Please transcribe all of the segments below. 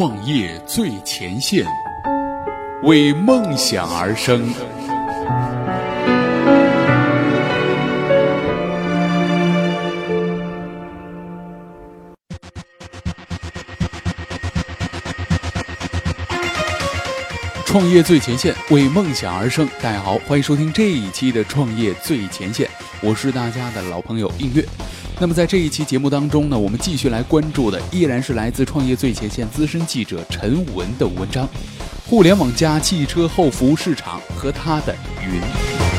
创业最前线，为梦想而生。创业最前线，为梦想而生。大家好，欢迎收听这一期的《创业最前线》，我是大家的老朋友映月。那么在这一期节目当中呢，我们继续来关注的依然是来自《创业最前线》资深记者陈文的文章：互联网加汽车后服务市场和它的云。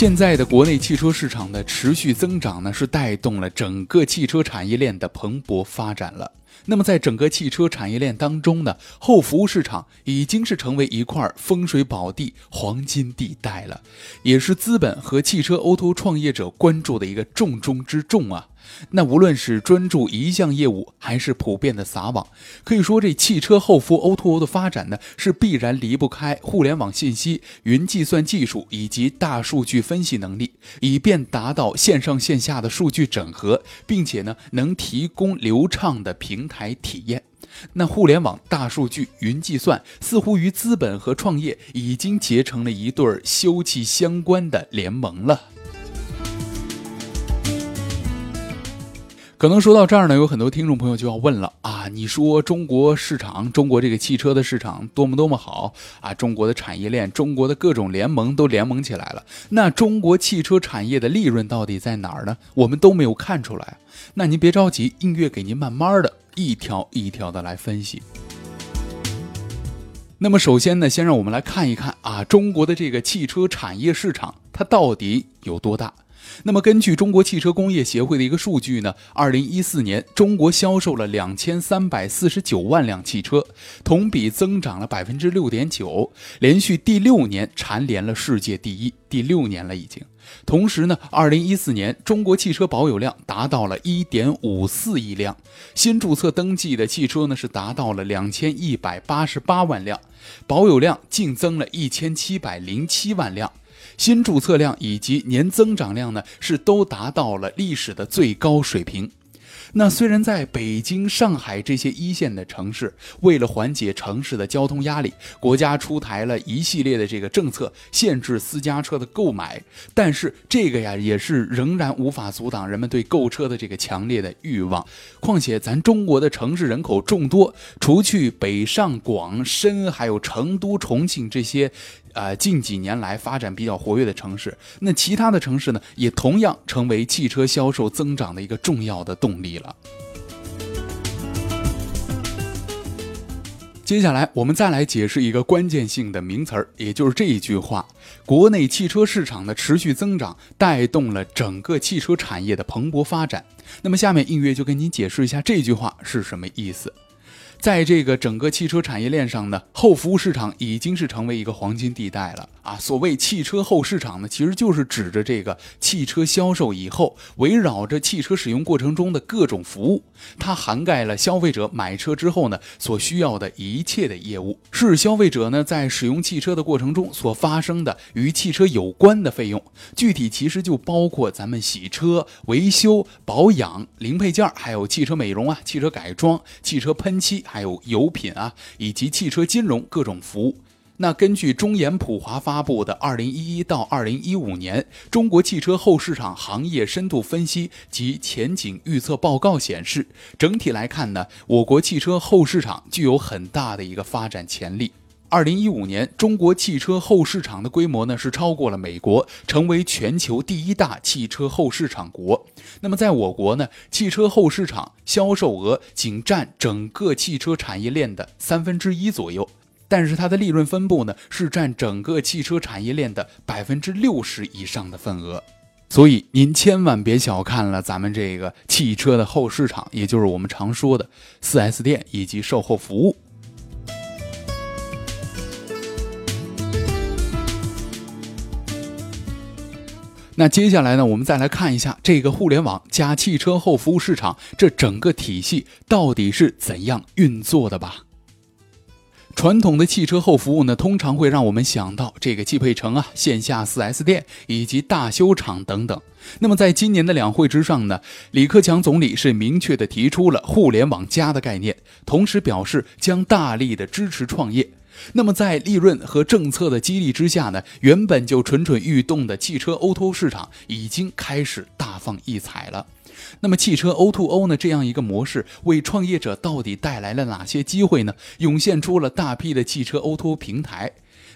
现在的国内汽车市场的持续增长呢，是带动了整个汽车产业链的蓬勃发展了。那么，在整个汽车产业链当中呢，后服务市场已经是成为一块风水宝地、黄金地带了，也是资本和汽车 O2O 创业者关注的一个重中之重啊。那无论是专注一项业务，还是普遍的撒网，可以说这汽车后服 O2O 的发展呢，是必然离不开互联网信息、云计算技术以及大数据分析能力，以便达到线上线下的数据整合，并且呢，能提供流畅的平台体验。那互联网、大数据、云计算，似乎与资本和创业已经结成了一对儿休戚相关的联盟了。可能说到这儿呢，有很多听众朋友就要问了啊，你说中国市场，中国这个汽车的市场多么多么好啊，中国的产业链，中国的各种联盟都联盟起来了，那中国汽车产业的利润到底在哪儿呢？我们都没有看出来。那您别着急，音乐给您慢慢的一条一条的来分析。那么首先呢，先让我们来看一看啊，中国的这个汽车产业市场它到底有多大？那么，根据中国汽车工业协会的一个数据呢，二零一四年中国销售了两千三百四十九万辆汽车，同比增长了百分之六点九，连续第六年蝉联了世界第一，第六年了已经。同时呢，二零一四年中国汽车保有量达到了一点五四亿辆，新注册登记的汽车呢是达到了两千一百八十八万辆，保有量净增了一千七百零七万辆。新注册量以及年增长量呢，是都达到了历史的最高水平。那虽然在北京、上海这些一线的城市，为了缓解城市的交通压力，国家出台了一系列的这个政策，限制私家车的购买，但是这个呀，也是仍然无法阻挡人们对购车的这个强烈的欲望。况且咱中国的城市人口众多，除去北上广深，还有成都、重庆这些。呃，近几年来发展比较活跃的城市，那其他的城市呢，也同样成为汽车销售增长的一个重要的动力了。接下来，我们再来解释一个关键性的名词儿，也就是这一句话：国内汽车市场的持续增长，带动了整个汽车产业的蓬勃发展。那么，下面映月就跟您解释一下这句话是什么意思。在这个整个汽车产业链上呢，后服务市场已经是成为一个黄金地带了啊！所谓汽车后市场呢，其实就是指着这个汽车销售以后，围绕着汽车使用过程中的各种服务，它涵盖了消费者买车之后呢所需要的一切的业务，是消费者呢在使用汽车的过程中所发生的与汽车有关的费用。具体其实就包括咱们洗车、维修、保养、零配件，还有汽车美容啊、汽车改装、汽车喷漆。还有油品啊，以及汽车金融各种服务。那根据中研普华发布的《二零一一到二零一五年中国汽车后市场行业深度分析及前景预测报告》显示，整体来看呢，我国汽车后市场具有很大的一个发展潜力。二零一五年，中国汽车后市场的规模呢是超过了美国，成为全球第一大汽车后市场国。那么，在我国呢，汽车后市场销售额仅占整个汽车产业链的三分之一左右，但是它的利润分布呢是占整个汽车产业链的百分之六十以上的份额。所以，您千万别小看了咱们这个汽车的后市场，也就是我们常说的四 S 店以及售后服务。那接下来呢，我们再来看一下这个互联网加汽车后服务市场这整个体系到底是怎样运作的吧。传统的汽车后服务呢，通常会让我们想到这个汽配城啊、线下 4S 店以及大修厂等等。那么在今年的两会之上呢，李克强总理是明确的提出了“互联网加”的概念，同时表示将大力的支持创业。那么在利润和政策的激励之下呢，原本就蠢蠢欲动的汽车 O2O 市场已经开始大放异彩了。那么汽车 O2O 呢这样一个模式，为创业者到底带来了哪些机会呢？涌现出了大批的汽车 O2O 平台。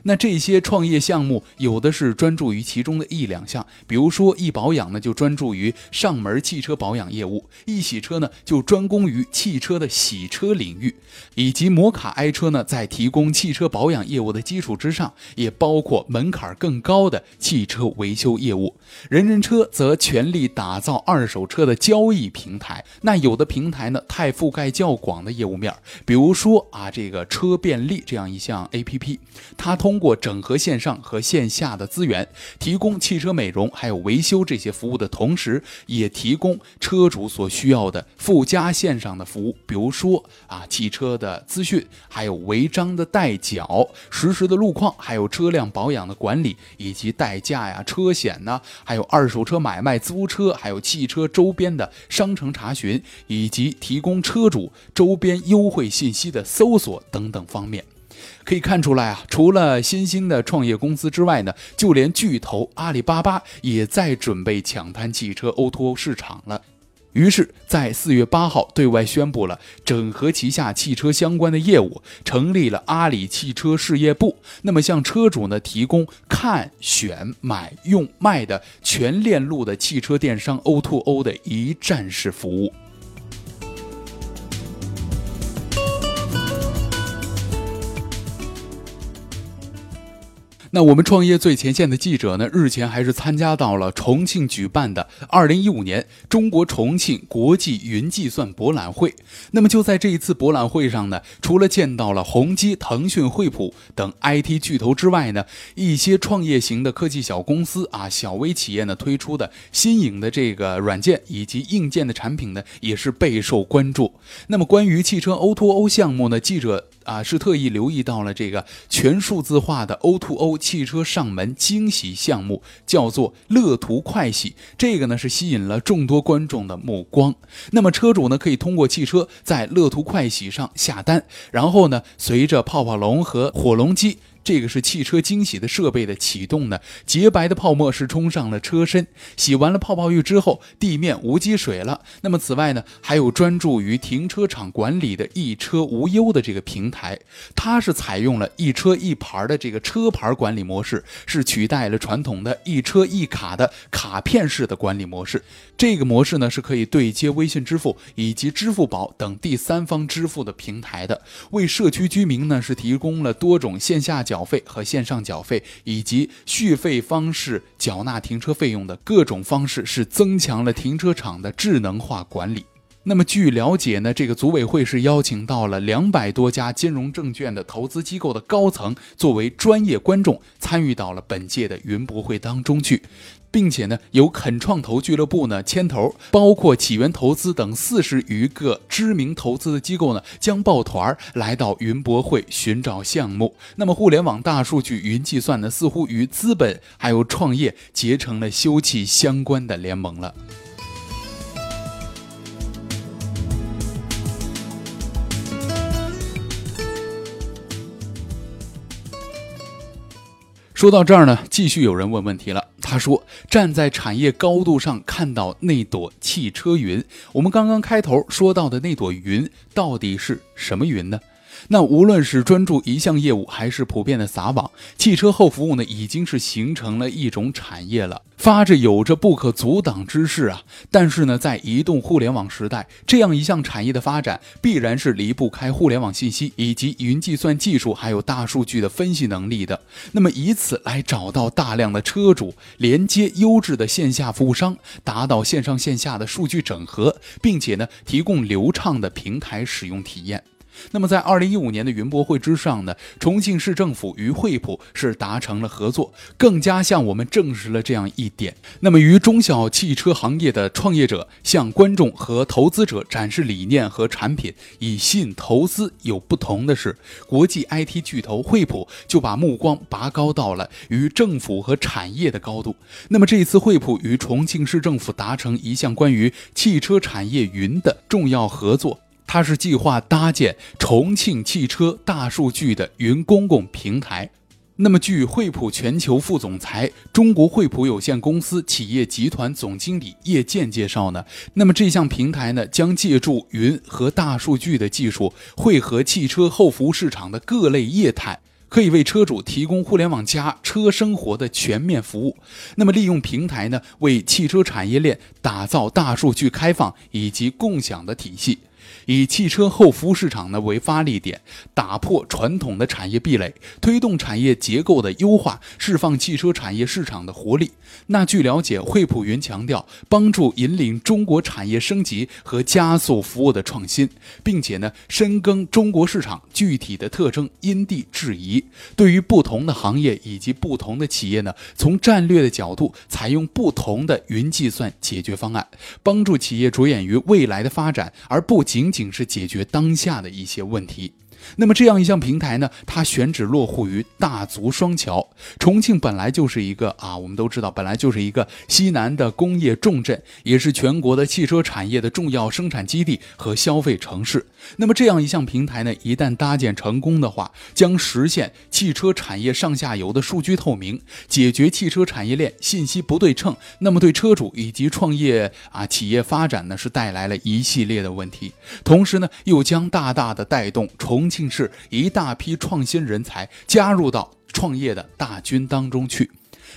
那这些创业项目有的是专注于其中的一两项，比如说易保养呢就专注于上门汽车保养业务，易洗车呢就专攻于汽车的洗车领域，以及摩卡爱车呢在提供汽车保养业务的基础之上，也包括门槛更高的汽车维修业务。人人车则全力打造二手车的交易平台。那有的平台呢太覆盖较广的业务面，比如说啊这个车便利这样一项 APP，它通。通过整合线上和线下的资源，提供汽车美容还有维修这些服务的同时，也提供车主所需要的附加线上的服务，比如说啊汽车的资讯，还有违章的代缴、实时的路况，还有车辆保养的管理，以及代驾呀、车险呢，还有二手车买卖、租车，还有汽车周边的商城查询，以及提供车主周边优惠信息的搜索等等方面。可以看出来啊，除了新兴的创业公司之外呢，就连巨头阿里巴巴也在准备抢滩汽车 O2O 市场了。于是，在四月八号对外宣布了整合旗下汽车相关的业务，成立了阿里汽车事业部。那么，向车主呢提供看、选、买、用、卖的全链路的汽车电商 O2O 的一站式服务。那我们创业最前线的记者呢，日前还是参加到了重庆举办的二零一五年中国重庆国际云计算博览会。那么就在这一次博览会上呢，除了见到了宏基、腾讯、惠普等 IT 巨头之外呢，一些创业型的科技小公司啊、小微企业呢推出的新颖的这个软件以及硬件的产品呢，也是备受关注。那么关于汽车 O2O 项目呢，记者。啊，是特意留意到了这个全数字化的 O2O 汽车上门惊喜项目，叫做乐途快洗。这个呢是吸引了众多观众的目光。那么车主呢可以通过汽车在乐途快洗上下单，然后呢随着泡泡龙和火龙机。这个是汽车惊喜的设备的启动呢，洁白的泡沫是冲上了车身，洗完了泡泡浴之后，地面无积水了。那么此外呢，还有专注于停车场管理的一车无忧的这个平台，它是采用了一车一牌的这个车牌管理模式，是取代了传统的一车一卡的卡片式的管理模式。这个模式呢是可以对接微信支付以及支付宝等第三方支付的平台的，为社区居民呢是提供了多种线下缴。缴费和线上缴费以及续费方式缴纳停车费用的各种方式，是增强了停车场的智能化管理。那么据了解呢，这个组委会是邀请到了两百多家金融证券的投资机构的高层作为专业观众，参与到了本届的云博会当中去。并且呢，由肯创投俱乐部呢牵头，包括起源投资等四十余个知名投资的机构呢，将抱团来到云博会寻找项目。那么，互联网大数据、云计算呢，似乎与资本还有创业结成了休戚相关的联盟了。说到这儿呢，继续有人问问题了。他说：“站在产业高度上看到那朵汽车云，我们刚刚开头说到的那朵云到底是什么云呢？”那无论是专注一项业务，还是普遍的撒网，汽车后服务呢，已经是形成了一种产业了，发着有着不可阻挡之势啊！但是呢，在移动互联网时代，这样一项产业的发展，必然是离不开互联网信息以及云计算技术，还有大数据的分析能力的。那么，以此来找到大量的车主，连接优质的线下服务商，达到线上线下的数据整合，并且呢，提供流畅的平台使用体验。那么在二零一五年的云博会之上呢，重庆市政府与惠普是达成了合作，更加向我们证实了这样一点。那么与中小汽车行业的创业者向观众和投资者展示理念和产品，以吸引投资有不同的是，国际 IT 巨头惠普就把目光拔高到了与政府和产业的高度。那么这一次惠普与重庆市政府达成一项关于汽车产业云的重要合作。它是计划搭建重庆汽车大数据的云公共平台。那么，据惠普全球副总裁、中国惠普有限公司企业集团总经理叶健介绍呢，那么这项平台呢，将借助云和大数据的技术，汇合汽车后服务市场的各类业态，可以为车主提供互联网加车生活的全面服务。那么，利用平台呢，为汽车产业链打造大数据开放以及共享的体系。以汽车后服务市场呢为发力点，打破传统的产业壁垒，推动产业结构的优化，释放汽车产业市场的活力。那据了解，惠普云强调帮助引领中国产业升级和加速服务的创新，并且呢深耕中国市场具体的特征因地制宜，对于不同的行业以及不同的企业呢，从战略的角度采用不同的云计算解决方案，帮助企业着眼于未来的发展，而不仅仅仅是解决当下的一些问题。那么这样一项平台呢，它选址落户于大足双桥。重庆本来就是一个啊，我们都知道，本来就是一个西南的工业重镇，也是全国的汽车产业的重要生产基地和消费城市。那么这样一项平台呢，一旦搭建成功的话，将实现汽车产业上下游的数据透明，解决汽车产业链信息不对称，那么对车主以及创业啊企业发展呢，是带来了一系列的问题。同时呢，又将大大的带动重。庆市一大批创新人才加入到创业的大军当中去。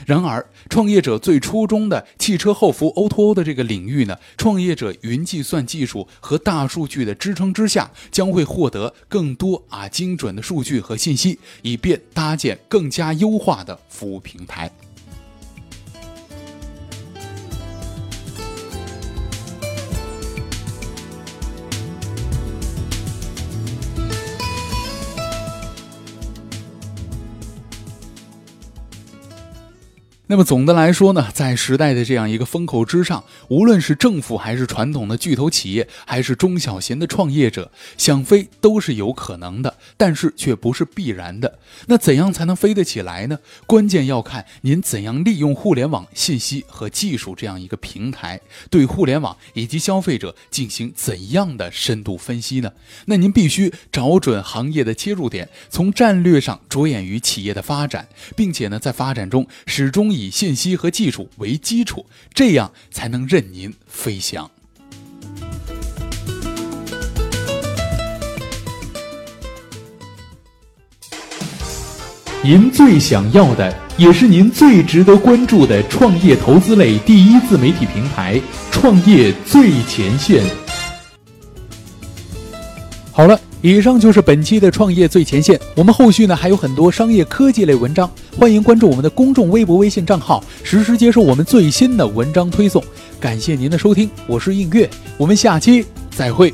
然而，创业者最初中的汽车后服 O2O 的这个领域呢，创业者云计算技术和大数据的支撑之下，将会获得更多啊精准的数据和信息，以便搭建更加优化的服务平台。那么总的来说呢，在时代的这样一个风口之上，无论是政府还是传统的巨头企业，还是中小型的创业者，想飞都是有可能的，但是却不是必然的。那怎样才能飞得起来呢？关键要看您怎样利用互联网信息和技术这样一个平台，对互联网以及消费者进行怎样的深度分析呢？那您必须找准行业的切入点，从战略上着眼于企业的发展，并且呢，在发展中始终。以信息和技术为基础，这样才能任您飞翔。您最想要的，也是您最值得关注的创业投资类第一自媒体平台——创业最前线。好了。以上就是本期的创业最前线。我们后续呢还有很多商业科技类文章，欢迎关注我们的公众微博、微信账号，实时接收我们最新的文章推送。感谢您的收听，我是映月，我们下期再会。